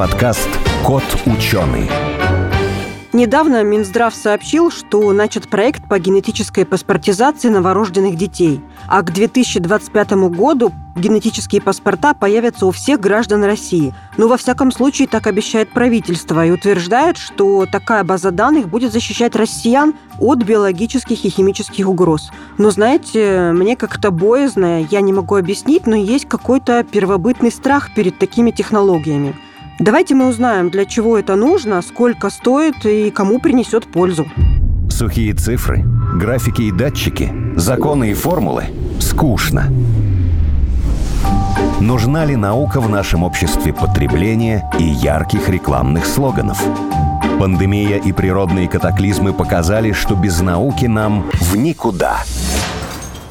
подкаст «Кот ученый». Недавно Минздрав сообщил, что начат проект по генетической паспортизации новорожденных детей. А к 2025 году генетические паспорта появятся у всех граждан России. Но, во всяком случае, так обещает правительство и утверждает, что такая база данных будет защищать россиян от биологических и химических угроз. Но, знаете, мне как-то боязно, я не могу объяснить, но есть какой-то первобытный страх перед такими технологиями. Давайте мы узнаем, для чего это нужно, сколько стоит и кому принесет пользу. Сухие цифры, графики и датчики, законы и формулы – скучно. Нужна ли наука в нашем обществе потребления и ярких рекламных слоганов? Пандемия и природные катаклизмы показали, что без науки нам в никуда.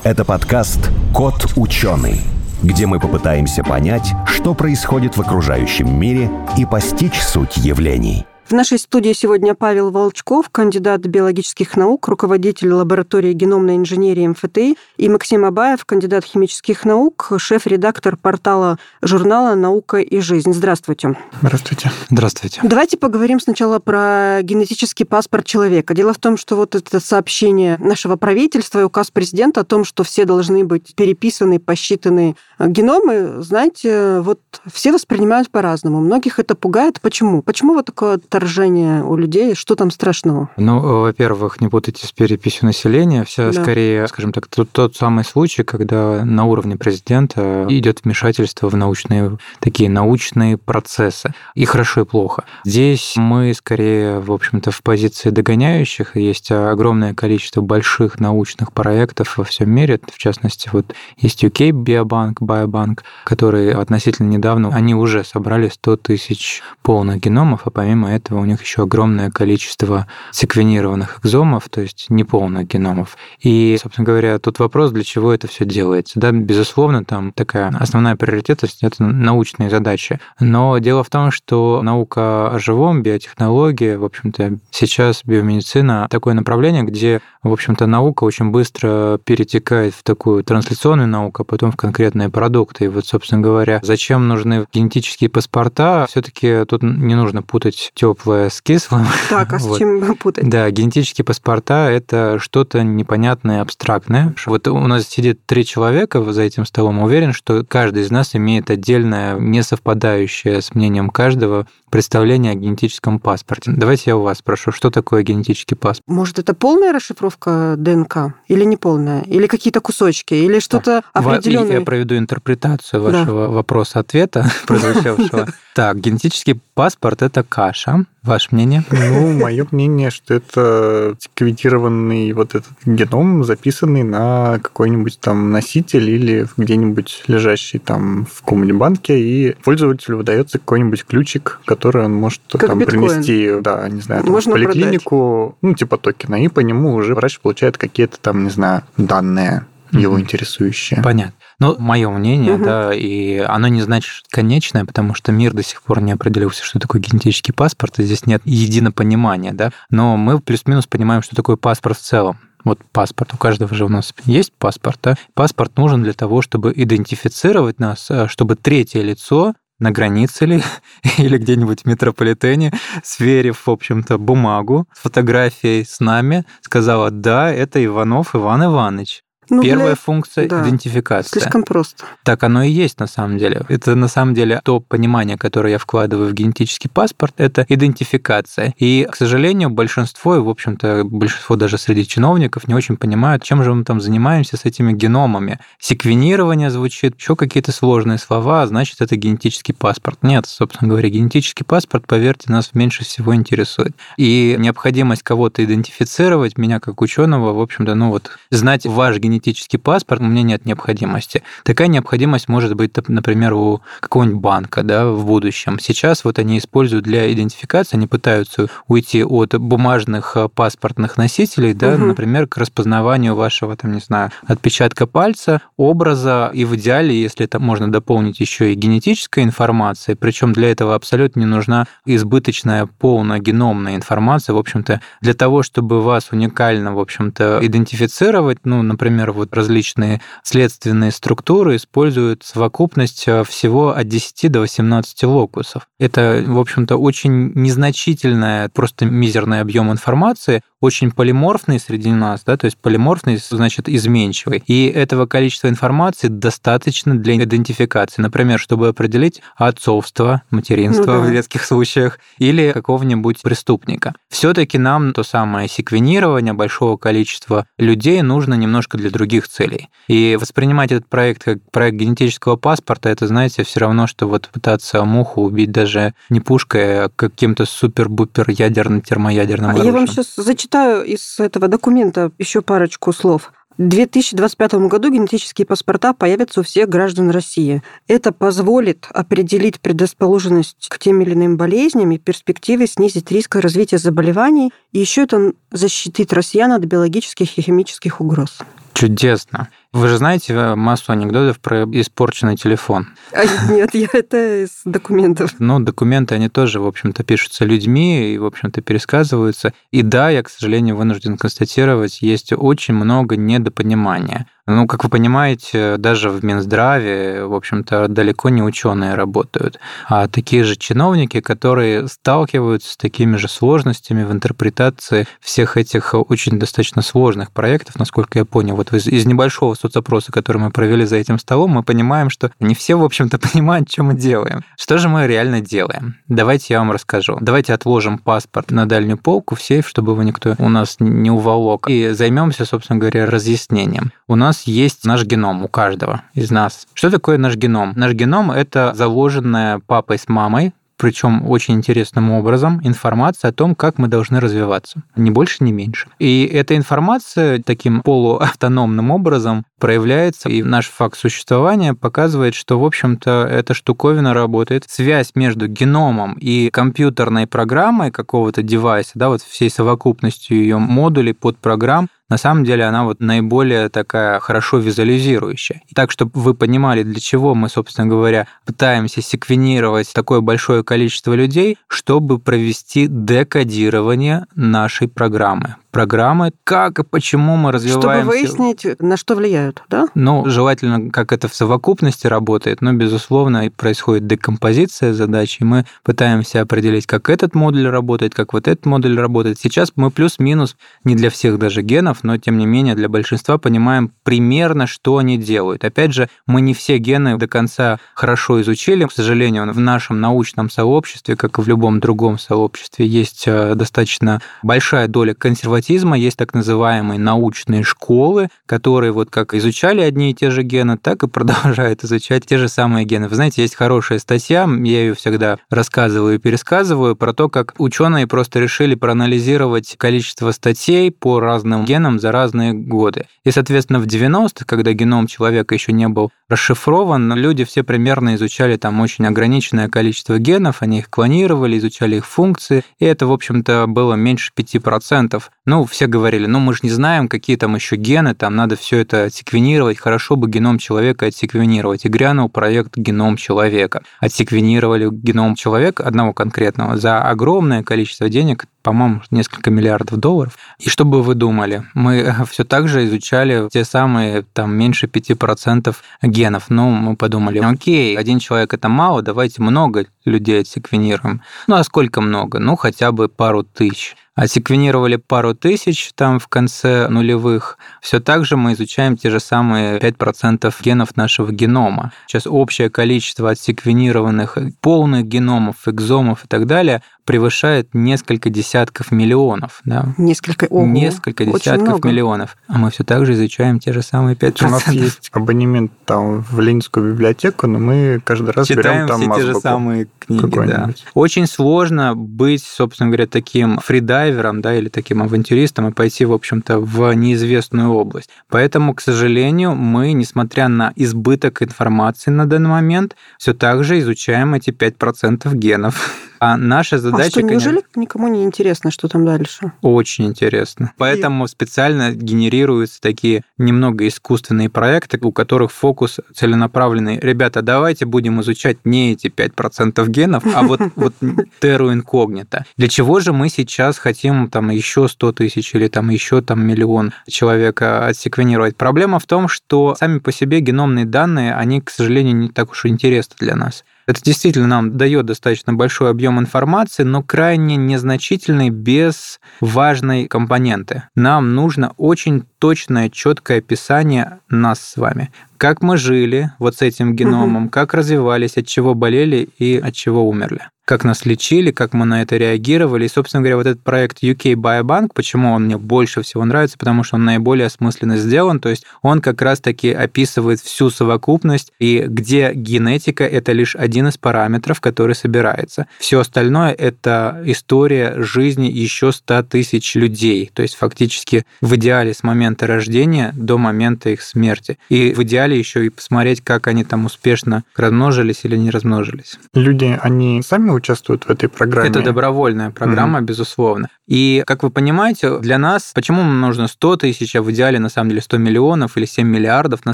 Это подкаст «Кот ученый» где мы попытаемся понять, что происходит в окружающем мире и постичь суть явлений. В нашей студии сегодня Павел Волчков, кандидат биологических наук, руководитель лаборатории геномной инженерии МФТИ, и Максим Абаев, кандидат химических наук, шеф-редактор портала журнала «Наука и жизнь». Здравствуйте. Здравствуйте. Здравствуйте. Давайте поговорим сначала про генетический паспорт человека. Дело в том, что вот это сообщение нашего правительства и указ президента о том, что все должны быть переписаны, посчитаны геномы, знаете, вот все воспринимают по-разному. Многих это пугает. Почему? Почему вот такое отторжение у людей? Что там страшного? Ну, во-первых, не путайте с переписью населения. Все да. скорее, скажем так, тот, тот самый случай, когда на уровне президента идет вмешательство в научные такие научные процессы. И хорошо, и плохо. Здесь мы скорее, в общем-то, в позиции догоняющих. Есть огромное количество больших научных проектов во всем мире. В частности, вот есть UK Biobank, Biobank, который относительно недавно, они уже собрали 100 тысяч полных геномов, а помимо этого этого у них еще огромное количество секвенированных экзомов, то есть неполных геномов. И, собственно говоря, тут вопрос, для чего это все делается. Да, безусловно, там такая основная приоритетность – это научные задачи. Но дело в том, что наука о живом, биотехнологии, в общем-то, сейчас биомедицина такое направление, где, в общем-то, наука очень быстро перетекает в такую трансляционную науку, а потом в конкретные продукты. И вот, собственно говоря, зачем нужны генетические паспорта? все таки тут не нужно путать теплые теплое с кислым. Так, а с вот. чем путать? Да, генетические паспорта – это что-то непонятное, абстрактное. Вот у нас сидит три человека за этим столом. Уверен, что каждый из нас имеет отдельное, не совпадающее с мнением каждого представление о генетическом паспорте. Давайте я у вас спрошу, что такое генетический паспорт? Может, это полная расшифровка ДНК или не полная? Или какие-то кусочки? Или что-то определенное? Я проведу интерпретацию вашего да. вопроса-ответа, прозвучавшего. Так, генетический паспорт – это каша. Ваше мнение? Ну, мое мнение, что это секвентированный вот этот геном, записанный на какой-нибудь там носитель или где-нибудь лежащий там в каком-нибудь банке, и пользователю выдается какой-нибудь ключик, который он может как там биткоин. принести, да, не знаю, там, Можно в поликлинику, продать. ну, типа токена, и по нему уже врач получает какие-то там, не знаю, данные его интересующие. Понятно. Ну, мое мнение, угу. да, и оно не значит конечное, потому что мир до сих пор не определился, что такое генетический паспорт, и здесь нет единопонимания, да, но мы плюс-минус понимаем, что такое паспорт в целом. Вот паспорт. У каждого же у нас есть паспорт. Да? Паспорт нужен для того, чтобы идентифицировать нас, э, чтобы третье лицо на границе ли, или где-нибудь в метрополитене, сверив, в общем-то, бумагу с фотографией с нами, сказала, да, это Иванов Иван Иванович. Ну, Первая для... функция да. идентификация. Слишком просто. Так оно и есть на самом деле. Это на самом деле то понимание, которое я вкладываю в генетический паспорт, это идентификация. И, к сожалению, большинство, и, в общем-то, большинство даже среди чиновников не очень понимают, чем же мы там занимаемся с этими геномами. Секвенирование звучит, еще какие-то сложные слова, а значит, это генетический паспорт. Нет, собственно говоря, генетический паспорт, поверьте, нас меньше всего интересует. И необходимость кого-то идентифицировать, меня как ученого, в общем-то, ну вот, знать ваш генетический генетический паспорт, у меня нет необходимости. Такая необходимость может быть, например, у какого-нибудь банка да, в будущем. Сейчас вот они используют для идентификации, они пытаются уйти от бумажных э, паспортных носителей, да, угу. например, к распознаванию вашего, там, не знаю, отпечатка пальца, образа, и в идеале, если это можно дополнить еще и генетической информацией, причем для этого абсолютно не нужна избыточная полная геномная информация, в общем-то, для того, чтобы вас уникально, в общем-то, идентифицировать, ну, например, например, вот различные следственные структуры используют совокупность э, всего от 10 до 18 локусов. Это, в общем-то, очень незначительная, просто мизерный объем информации, очень полиморфный среди нас, да, то есть полиморфный значит изменчивый. И этого количества информации достаточно для идентификации. Например, чтобы определить отцовство, материнство ну, да. в редких случаях или какого-нибудь преступника. Все-таки нам то самое секвенирование большого количества людей нужно немножко для других целей. И воспринимать этот проект как проект генетического паспорта, это, знаете, все равно, что вот пытаться муху убить даже не пушкой, а каким-то супер-бупер ядерным термоядерным оружием. Я вам сейчас зачитаю из этого документа еще парочку слов. В 2025 году генетические паспорта появятся у всех граждан России. Это позволит определить предрасположенность к тем или иным болезням и перспективы снизить риск развития заболеваний. И еще это защитит россиян от биологических и химических угроз. Чудесно. Вы же знаете э, массу анекдотов про испорченный телефон. А, нет, я это из документов. Ну, документы, они тоже, в общем-то, пишутся людьми и, в общем-то, пересказываются. И да, я, к сожалению, вынужден констатировать, есть очень много недопонимания. Ну, как вы понимаете, даже в Минздраве, в общем-то, далеко не ученые работают, а такие же чиновники, которые сталкиваются с такими же сложностями в интерпретации всех этих очень достаточно сложных проектов, насколько я понял. Вот из, из небольшого соцопроса, который мы провели за этим столом, мы понимаем, что не все, в общем-то, понимают, что мы делаем. Что же мы реально делаем? Давайте я вам расскажу. Давайте отложим паспорт на дальнюю полку в сейф, чтобы его никто у нас не уволок, и займемся, собственно говоря, разъяснением. У нас нас есть наш геном у каждого из нас. Что такое наш геном? Наш геном – это заложенная папой с мамой причем очень интересным образом, информация о том, как мы должны развиваться. Ни больше, ни меньше. И эта информация таким полуавтономным образом проявляется, и наш факт существования показывает, что, в общем-то, эта штуковина работает. Связь между геномом и компьютерной программой какого-то девайса, да, вот всей совокупностью ее модулей, подпрограмм, на самом деле она вот наиболее такая хорошо визуализирующая. Так, чтобы вы понимали, для чего мы, собственно говоря, пытаемся секвенировать такое большое количество людей, чтобы провести декодирование нашей программы программы, как и почему мы развиваем... Чтобы выяснить, на что влияют, да? Ну, желательно, как это в совокупности работает, но, безусловно, происходит декомпозиция задач, и мы пытаемся определить, как этот модуль работает, как вот этот модуль работает. Сейчас мы плюс-минус, не для всех даже генов, но, тем не менее, для большинства понимаем примерно, что они делают. Опять же, мы не все гены до конца хорошо изучили. К сожалению, в нашем научном сообществе, как и в любом другом сообществе, есть э, достаточно большая доля консервативности консерватизма есть так называемые научные школы, которые вот как изучали одни и те же гены, так и продолжают изучать те же самые гены. Вы знаете, есть хорошая статья, я ее всегда рассказываю и пересказываю, про то, как ученые просто решили проанализировать количество статей по разным генам за разные годы. И, соответственно, в 90-х, когда геном человека еще не был расшифрован, люди все примерно изучали там очень ограниченное количество генов, они их клонировали, изучали их функции, и это, в общем-то, было меньше 5%. Ну, все говорили, ну, мы же не знаем, какие там еще гены, там надо все это отсеквенировать, хорошо бы геном человека отсеквенировать. И грянул проект «Геном человека». Отсеквенировали геном человека, одного конкретного, за огромное количество денег, по-моему, несколько миллиардов долларов. И что бы вы думали? Мы все так же изучали те самые там меньше 5% генов. Ну, мы подумали, окей, один человек это мало, давайте много людей отсеквенируем. Ну, а сколько много? Ну, хотя бы пару тысяч отсеквенировали пару тысяч там в конце нулевых, все так же мы изучаем те же самые 5% генов нашего генома. Сейчас общее количество отсеквенированных полных геномов, экзомов и так далее превышает несколько десятков миллионов. Да? Несколько, ого, несколько десятков миллионов. А мы все так же изучаем те же самые 5%. У нас есть абонемент там в Ленинскую библиотеку, но мы каждый раз Читаем берем там все те же самые книги. Да. Очень сложно быть, собственно говоря, таким фридайвером да, или таким авантюристом и пойти, в общем-то, в неизвестную область. Поэтому, к сожалению, мы, несмотря на избыток информации на данный момент, все так же изучаем эти 5% генов. А наша задача... А что, неужели конечно... никому не интересно, что там дальше? Очень интересно. Поэтому и... специально генерируются такие немного искусственные проекты, у которых фокус целенаправленный. Ребята, давайте будем изучать не эти 5% генов, а вот, вот терру инкогнито. Для чего же мы сейчас хотим там еще 100 тысяч или там еще там миллион человека отсеквенировать? Проблема в том, что сами по себе геномные данные, они, к сожалению, не так уж и интересны для нас. Это действительно нам дает достаточно большой объем информации, но крайне незначительный без важной компоненты. Нам нужно очень точное, четкое описание нас с вами. Как мы жили вот с этим геномом, угу. как развивались, от чего болели и от чего умерли как нас лечили, как мы на это реагировали. И, собственно говоря, вот этот проект UK Biobank, почему он мне больше всего нравится, потому что он наиболее осмысленно сделан, то есть он как раз-таки описывает всю совокупность, и где генетика — это лишь один из параметров, который собирается. Все остальное — это история жизни еще 100 тысяч людей, то есть фактически в идеале с момента рождения до момента их смерти. И в идеале еще и посмотреть, как они там успешно размножились или не размножились. Люди, они сами участвуют в этой программе. Это добровольная программа, mm-hmm. безусловно. И, как вы понимаете, для нас, почему нам нужно 100 тысяч, а в идеале, на самом деле, 100 миллионов или 7 миллиардов, на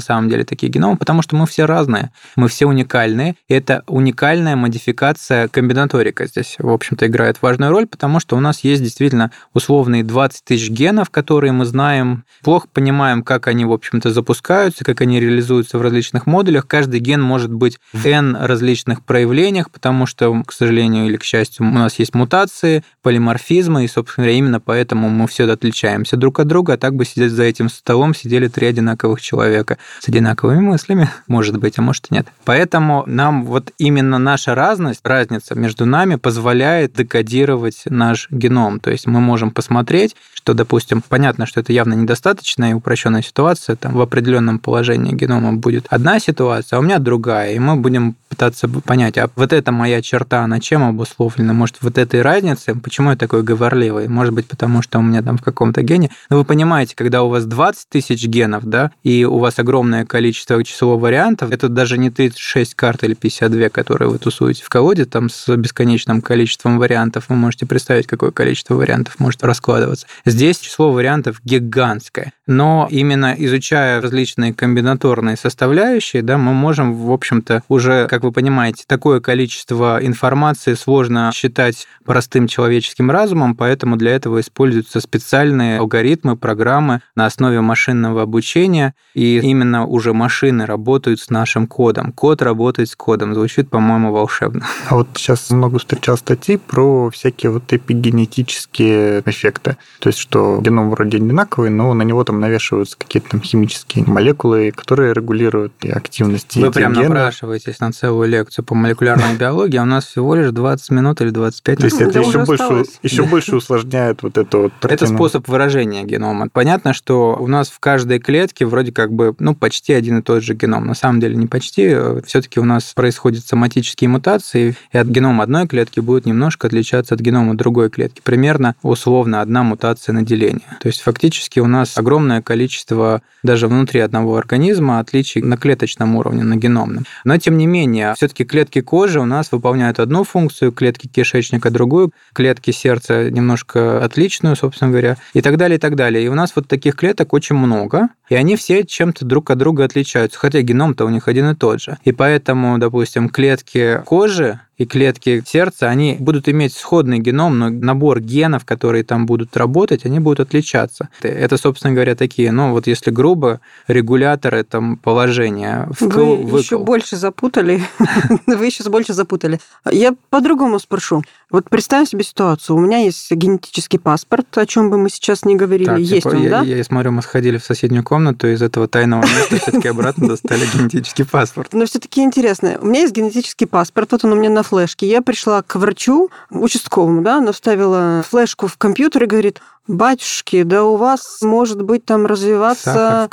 самом деле, такие геномы? Потому что мы все разные, мы все уникальные. И это уникальная модификация комбинаторика здесь, в общем-то, играет важную роль, потому что у нас есть действительно условные 20 тысяч генов, которые мы знаем, плохо понимаем, как они, в общем-то, запускаются, как они реализуются в различных модулях. Каждый ген может быть в N различных проявлениях, потому что, к сожалению или к счастью, у нас есть мутации, полиморфизмы, и, собственно, говоря, именно поэтому мы все отличаемся друг от друга, а так бы сидеть за этим столом сидели три одинаковых человека с одинаковыми мыслями, может быть, а может и нет. Поэтому нам вот именно наша разность, разница между нами позволяет декодировать наш геном. То есть мы можем посмотреть, что, допустим, понятно, что это явно недостаточная и упрощенная ситуация, там в определенном положении генома будет одна ситуация, а у меня другая, и мы будем пытаться понять, а вот эта моя черта, она чем обусловлена? Может, вот этой разницы? Почему я такой говорливый? Может быть, потому что у меня там в каком-то гене. Но вы понимаете, когда у вас 20 тысяч генов, да, и у вас огромное количество число вариантов, это даже не 36 карт или 52, которые вы тусуете в колоде, там с бесконечным количеством вариантов. Вы можете представить, какое количество вариантов может раскладываться. Здесь число вариантов гигантское. Но именно изучая различные комбинаторные составляющие, да, мы можем, в общем-то, уже, как вы понимаете, такое количество информации сложно считать простым человеческим разумом, поэтому для этого используются специальные алгоритмы, программы на основе машинного обучения, и именно уже машины работают с нашим кодом. Код работает с кодом. Звучит, по-моему, волшебно. А вот сейчас много встречал статей про всякие вот эпигенетические эффекты. То есть, что геном вроде одинаковый, но на него там навешиваются какие-то там химические молекулы, которые регулируют и активность Вы прям напрашиваетесь на целую лекцию по молекулярной биологии, а у нас всего лишь 20 минут или 25 минут. То есть, это еще больше, еще больше усложняет усложняет вот эту вот Это способ выражения генома. Понятно, что у нас в каждой клетке вроде как бы, ну, почти один и тот же геном. На самом деле не почти. все таки у нас происходят соматические мутации, и от генома одной клетки будет немножко отличаться от генома другой клетки. Примерно, условно, одна мутация на деление. То есть фактически у нас огромное количество даже внутри одного организма отличий на клеточном уровне, на геномном. Но, тем не менее, все таки клетки кожи у нас выполняют одну функцию, клетки кишечника другую, клетки сердца немножко отличную, собственно говоря, и так далее, и так далее. И у нас вот таких клеток очень много, и они все чем-то друг от друга отличаются, хотя геном-то у них один и тот же. И поэтому, допустим, клетки кожи и клетки сердца, они будут иметь сходный геном, но набор генов, которые там будут работать, они будут отличаться. Это, собственно говоря, такие, ну вот если грубо, регуляторы там положения. Вкл, Вы еще больше запутали. Вы еще больше запутали. Я по-другому спрошу. Вот представим себе ситуацию. У меня есть генетический паспорт, о чем бы мы сейчас не говорили. Так, есть типа, он, я, да? Я, я смотрю, мы сходили в соседнюю комнату, из этого тайного места все-таки обратно достали генетический паспорт. Но все-таки интересно. У меня есть генетический паспорт, вот он у меня на флешке. Я пришла к врачу, участковому, да, она вставила флешку в компьютер и говорит, Батюшки, да у вас может быть там развиваться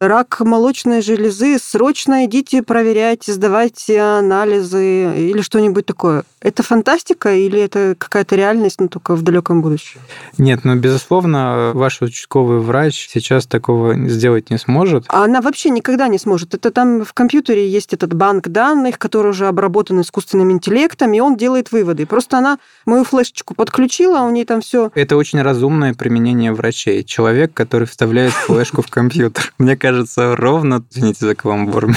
рак молочной железы. Срочно идите проверяйте, сдавайте анализы или что-нибудь такое. Это фантастика или это какая-то реальность, но только в далеком будущем? Нет, ну, безусловно, ваш участковый врач сейчас такого сделать не сможет. А она вообще никогда не сможет. Это там в компьютере есть этот банк данных, который уже обработан искусственным интеллектом, и он делает выводы. Просто она мою флешечку подключила, у ней там все. Это очень разумное применение врачей. Человек, который вставляет флешку в компьютер. Мне кажется, ровно, извините за каламбур,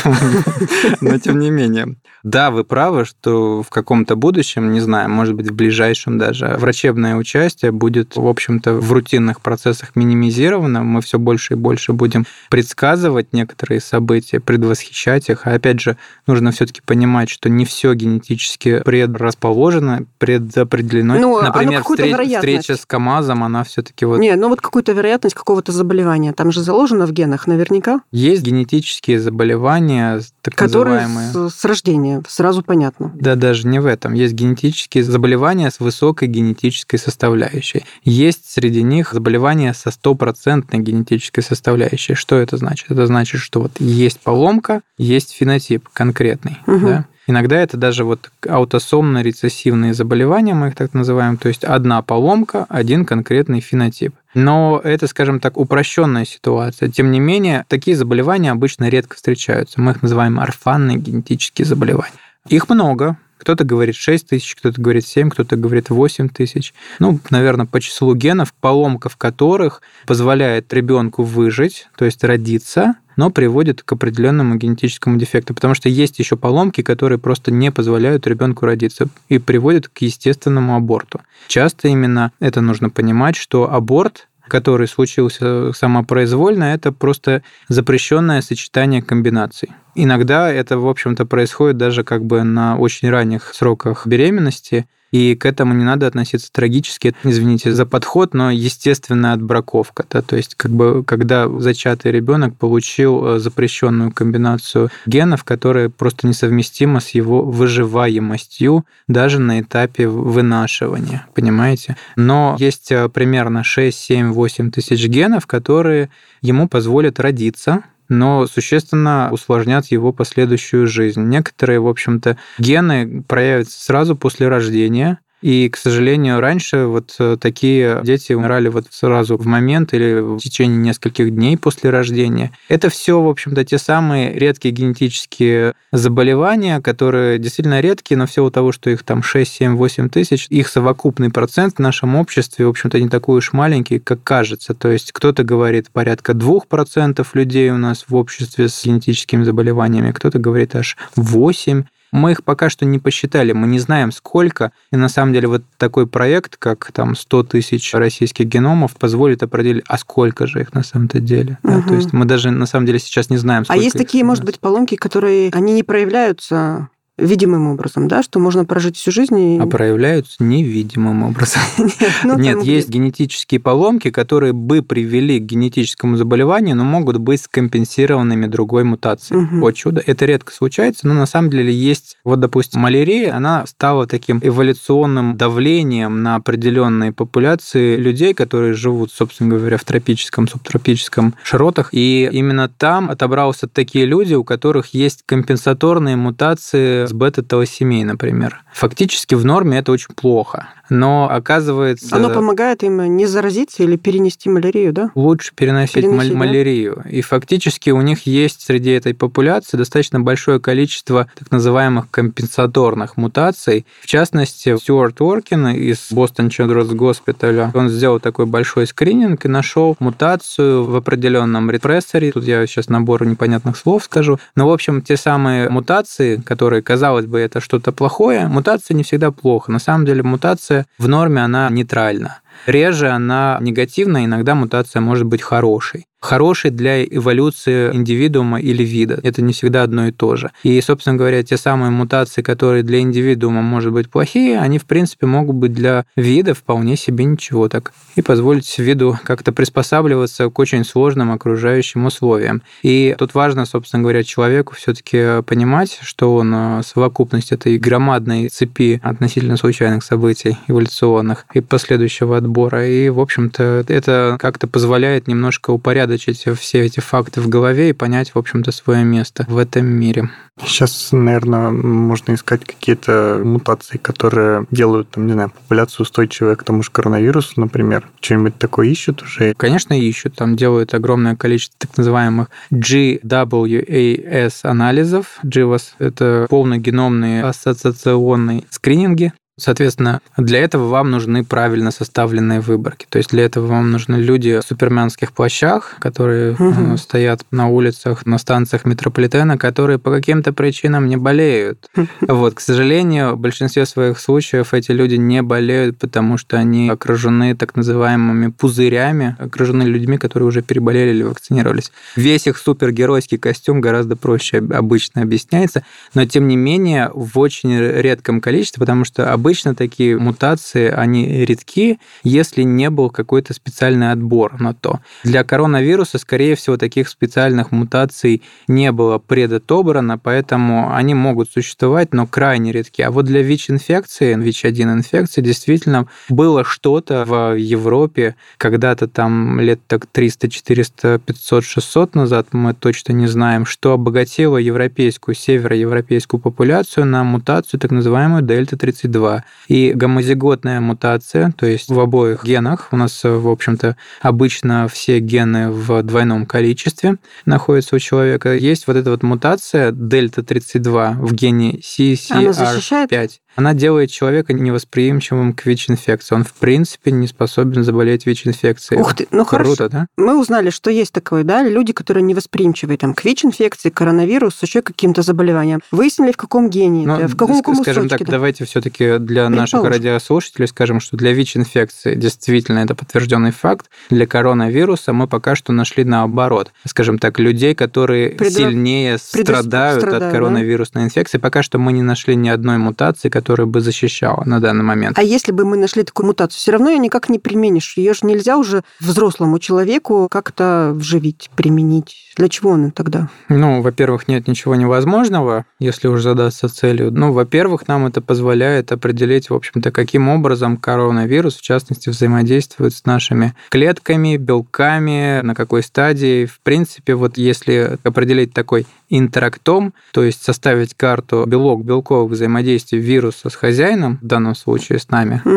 но тем не менее. Да, вы правы, что в каком-то будущем, не знаю, может быть, в ближайшем даже, врачебное участие будет, в общем-то, в рутинных процессах минимизировано. Мы все больше и больше будем предсказывать некоторые события, предвосхищать их. А опять же, нужно все-таки понимать, что не все генетически предрасположено, предопределено. Ну, Например, встреч, встреча с КАМАЗом, она все-таки вот... Не, ну вот какую-то вероятность какого-то заболевания. Там же заложено в генах наверняка. Есть генетические заболевания, так которые называемые... с, с рождения, сразу понятно. Да, даже не в этом. Есть генетические заболевания с высокой генетической составляющей. Есть среди них заболевания со стопроцентной генетической составляющей. Что это значит? Это значит, что вот есть поломка, есть фенотип конкретный. Угу. Да? Иногда это даже вот аутосомно-рецессивные заболевания, мы их так называем, то есть одна поломка, один конкретный фенотип. Но это, скажем так, упрощенная ситуация. Тем не менее, такие заболевания обычно редко встречаются. Мы их называем орфанные генетические заболевания. Их много, кто-то говорит 6 тысяч, кто-то говорит 7, кто-то говорит 8 тысяч. Ну, наверное, по числу генов, поломка в которых позволяет ребенку выжить, то есть родиться, но приводит к определенному генетическому дефекту, потому что есть еще поломки, которые просто не позволяют ребенку родиться и приводят к естественному аборту. Часто именно это нужно понимать, что аборт который случился самопроизвольно, это просто запрещенное сочетание комбинаций. Иногда это, в общем-то, происходит даже как бы на очень ранних сроках беременности, и к этому не надо относиться трагически. Извините за подход, но естественная отбраковка. Да? То есть, как бы, когда зачатый ребенок получил э, запрещенную комбинацию генов, которая просто несовместима с его выживаемостью даже на этапе вынашивания, понимаете? Но есть э, примерно 6, 7, 8 тысяч генов, которые ему позволят родиться, но существенно усложнят его последующую жизнь. Некоторые, в общем-то, гены проявятся сразу после рождения, и, к сожалению, раньше вот э, такие дети умирали вот сразу в момент или в течение нескольких дней после рождения. Это все, в общем-то, те самые редкие генетические заболевания, которые действительно редкие, но всего того, что их там 6, 7, 8 тысяч, их совокупный процент в нашем обществе, в общем-то, не такой уж маленький, как кажется. То есть кто-то говорит порядка 2% людей у нас в обществе с генетическими заболеваниями, кто-то говорит аж 8%. Мы их пока что не посчитали, мы не знаем сколько. И на самом деле вот такой проект, как там 100 тысяч российских геномов, позволит определить, а сколько же их на самом-то деле. Угу. Да, то есть мы даже на самом деле сейчас не знаем, сколько А есть такие, может быть, поломки, которые, они не проявляются видимым образом, да, что можно прожить всю жизнь. И... А проявляются невидимым образом. Нет, ну, Нет есть генетические поломки, которые бы привели к генетическому заболеванию, но могут быть скомпенсированными другой мутацией. Угу. О чудо. Это редко случается, но на самом деле есть, вот, допустим, малярия, она стала таким эволюционным давлением на определенные популяции людей, которые живут, собственно говоря, в тропическом, субтропическом широтах. И именно там отобрался такие люди, у которых есть компенсаторные мутации с бета-талосемией, например. Фактически в норме это очень плохо. Но оказывается... Оно помогает им не заразиться или перенести малярию, да? Лучше переносить, переносить малярию. Да? И фактически у них есть среди этой популяции достаточно большое количество так называемых компенсаторных мутаций. В частности, Стюарт Уоркин из Бостон Children's Госпиталя, он сделал такой большой скрининг и нашел мутацию в определенном репрессоре. Тут я сейчас набор непонятных слов скажу. Но, в общем, те самые мутации, которые, казалось бы, это что-то плохое, мутация не всегда плохо. На самом деле мутация в норме, она нейтральна. Реже она негативная, иногда мутация может быть хорошей хороший для эволюции индивидуума или вида. Это не всегда одно и то же. И, собственно говоря, те самые мутации, которые для индивидуума, может быть, плохие, они, в принципе, могут быть для вида вполне себе ничего так. И позволить виду как-то приспосабливаться к очень сложным окружающим условиям. И тут важно, собственно говоря, человеку все таки понимать, что он э, совокупность этой громадной цепи относительно случайных событий эволюционных и последующего отбора. И, в общем-то, это как-то позволяет немножко упорядочить все эти факты в голове и понять, в общем-то, свое место в этом мире. Сейчас, наверное, можно искать какие-то мутации, которые делают, там, не знаю, популяцию устойчивой к тому же коронавирусу, например. Что-нибудь такое ищут уже? Конечно, ищут. Там делают огромное количество так называемых GWAS анализов. GWAS – это полногеномные ассоциационные скрининги. Соответственно, для этого вам нужны правильно составленные выборки. То есть для этого вам нужны люди в суперменских плащах, которые угу. стоят на улицах, на станциях метрополитена, которые по каким-то причинам не болеют. Вот, к сожалению, в большинстве своих случаев эти люди не болеют, потому что они окружены так называемыми пузырями, окружены людьми, которые уже переболели или вакцинировались. Весь их супергеройский костюм гораздо проще обычно объясняется, но тем не менее в очень редком количестве, потому что обычно Обычно такие мутации, они редки, если не был какой-то специальный отбор на то. Для коронавируса, скорее всего, таких специальных мутаций не было предотобрано, поэтому они могут существовать, но крайне редки. А вот для ВИЧ-инфекции, ВИЧ-1 инфекции, действительно было что-то в Европе когда-то там лет так 300, 400, 500, 600 назад, мы точно не знаем, что обогатило европейскую, североевропейскую популяцию на мутацию так называемую дельта-32. И гомозиготная мутация, то есть в обоих генах, у нас, в общем-то, обычно все гены в двойном количестве находятся у человека, есть вот эта вот мутация дельта-32 в гене CCR5 она делает человека невосприимчивым к ВИЧ-инфекции. Он, в принципе, не способен заболеть ВИЧ-инфекцией. Ух ты, ну Круто, хорошо. да? Мы узнали, что есть такое, да, люди, которые невосприимчивы там, к ВИЧ-инфекции, коронавирусу, еще каким-то заболеваниям. Выяснили, в каком гене ну, в каком Скажем кусочке, так, да? давайте все таки для наших радиослушателей скажем, что для ВИЧ-инфекции действительно это подтвержденный факт. Для коронавируса мы пока что нашли наоборот. Скажем так, людей, которые Предо... сильнее страдают, страдают от коронавирусной да? инфекции. Пока что мы не нашли ни одной мутации, которая бы защищала начала на данный момент. А если бы мы нашли такую мутацию, все равно ее никак не применишь. Ее же нельзя уже взрослому человеку как-то вживить, применить. Для чего она тогда? Ну, во-первых, нет ничего невозможного, если уже задаться целью. Ну, во-первых, нам это позволяет определить, в общем-то, каким образом коронавирус, в частности, взаимодействует с нашими клетками, белками, на какой стадии. В принципе, вот если определить такой интерактом, то есть составить карту белок белковых взаимодействий вируса с хозяином, в данном случае с нами.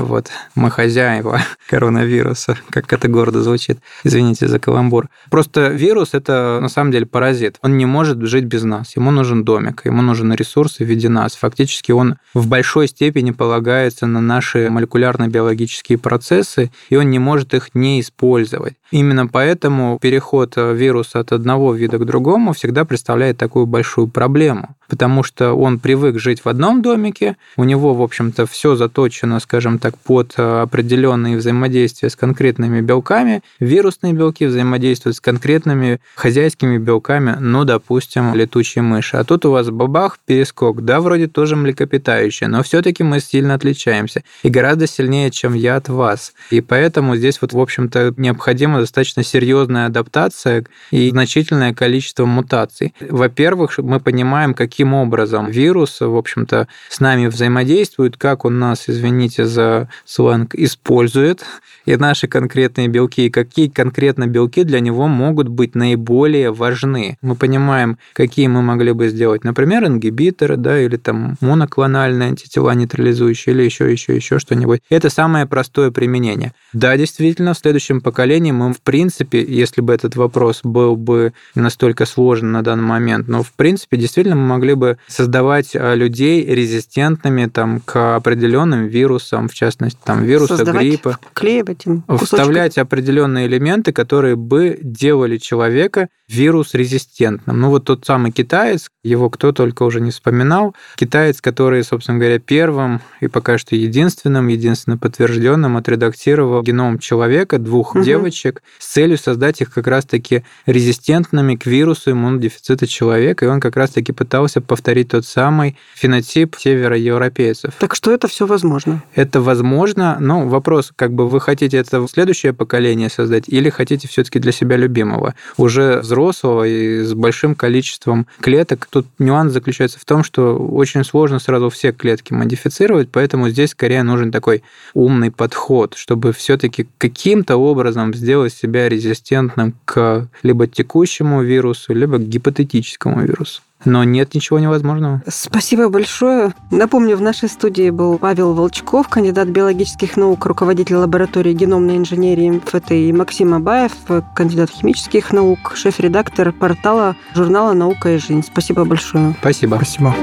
Вот, мы хозяева коронавируса, как это гордо звучит. Извините за каламбур. Просто вирус – это на самом деле паразит. Он не может жить без нас. Ему нужен домик, ему нужен ресурс в виде нас. Фактически он в большой степени полагается на наши молекулярно-биологические процессы, и он не может их не использовать. Именно поэтому переход вируса от одного вида к другому всегда представляет такую большую проблему потому что он привык жить в одном домике, у него, в общем-то, все заточено, скажем так, под э, определенные взаимодействия с конкретными белками. Вирусные белки взаимодействуют с конкретными хозяйскими белками, ну, допустим, летучие мыши. А тут у вас бабах, перескок, да, вроде тоже млекопитающие, но все-таки мы сильно отличаемся и гораздо сильнее, чем я от вас. И поэтому здесь вот, в общем-то, необходима достаточно серьезная адаптация и значительное количество мутаций. Во-первых, мы понимаем, каким образом вирус, в общем-то, с нами взаимодействует, как он нас, извините за сленг, использует, и наши конкретные белки, и какие конкретно белки для него могут быть наиболее важны. Мы понимаем, какие мы могли бы сделать, например, ингибиторы, да, или там моноклональные антитела нейтрализующие, или еще, еще, еще что-нибудь. Это самое простое применение. Да, действительно, в следующем поколении мы, в принципе, если бы этот вопрос был бы настолько сложен на данный момент, но, в принципе, действительно мы могли могли бы создавать а, людей резистентными там, к определенным вирусам, в частности, там, вируса Создавать, гриппа. Вклеивать им Вставлять определенные элементы, которые бы делали человека вирус резистентным. Ну вот тот самый китаец, его кто только уже не вспоминал, китаец, который, собственно говоря, первым и пока что единственным, единственно подтвержденным отредактировал геном человека, двух угу. девочек, с целью создать их как раз-таки резистентными к вирусу иммунодефицита человека, и он как раз-таки пытался повторить тот самый фенотип европейцев. Так что это все возможно? Это возможно, но вопрос, как бы вы хотите это в следующее поколение создать или хотите все-таки для себя любимого, уже взрослого и с большим количеством клеток. Тут нюанс заключается в том, что очень сложно сразу все клетки модифицировать, поэтому здесь скорее нужен такой умный подход, чтобы все-таки каким-то образом сделать себя резистентным к либо текущему вирусу, либо к гипотетическому вирусу. Но нет ничего невозможного. Спасибо большое. Напомню, в нашей студии был Павел Волчков, кандидат биологических наук, руководитель лаборатории геномной инженерии МФТ, и Максим Абаев, кандидат химических наук, шеф-редактор портала журнала «Наука и жизнь». Спасибо большое. Спасибо. Спасибо.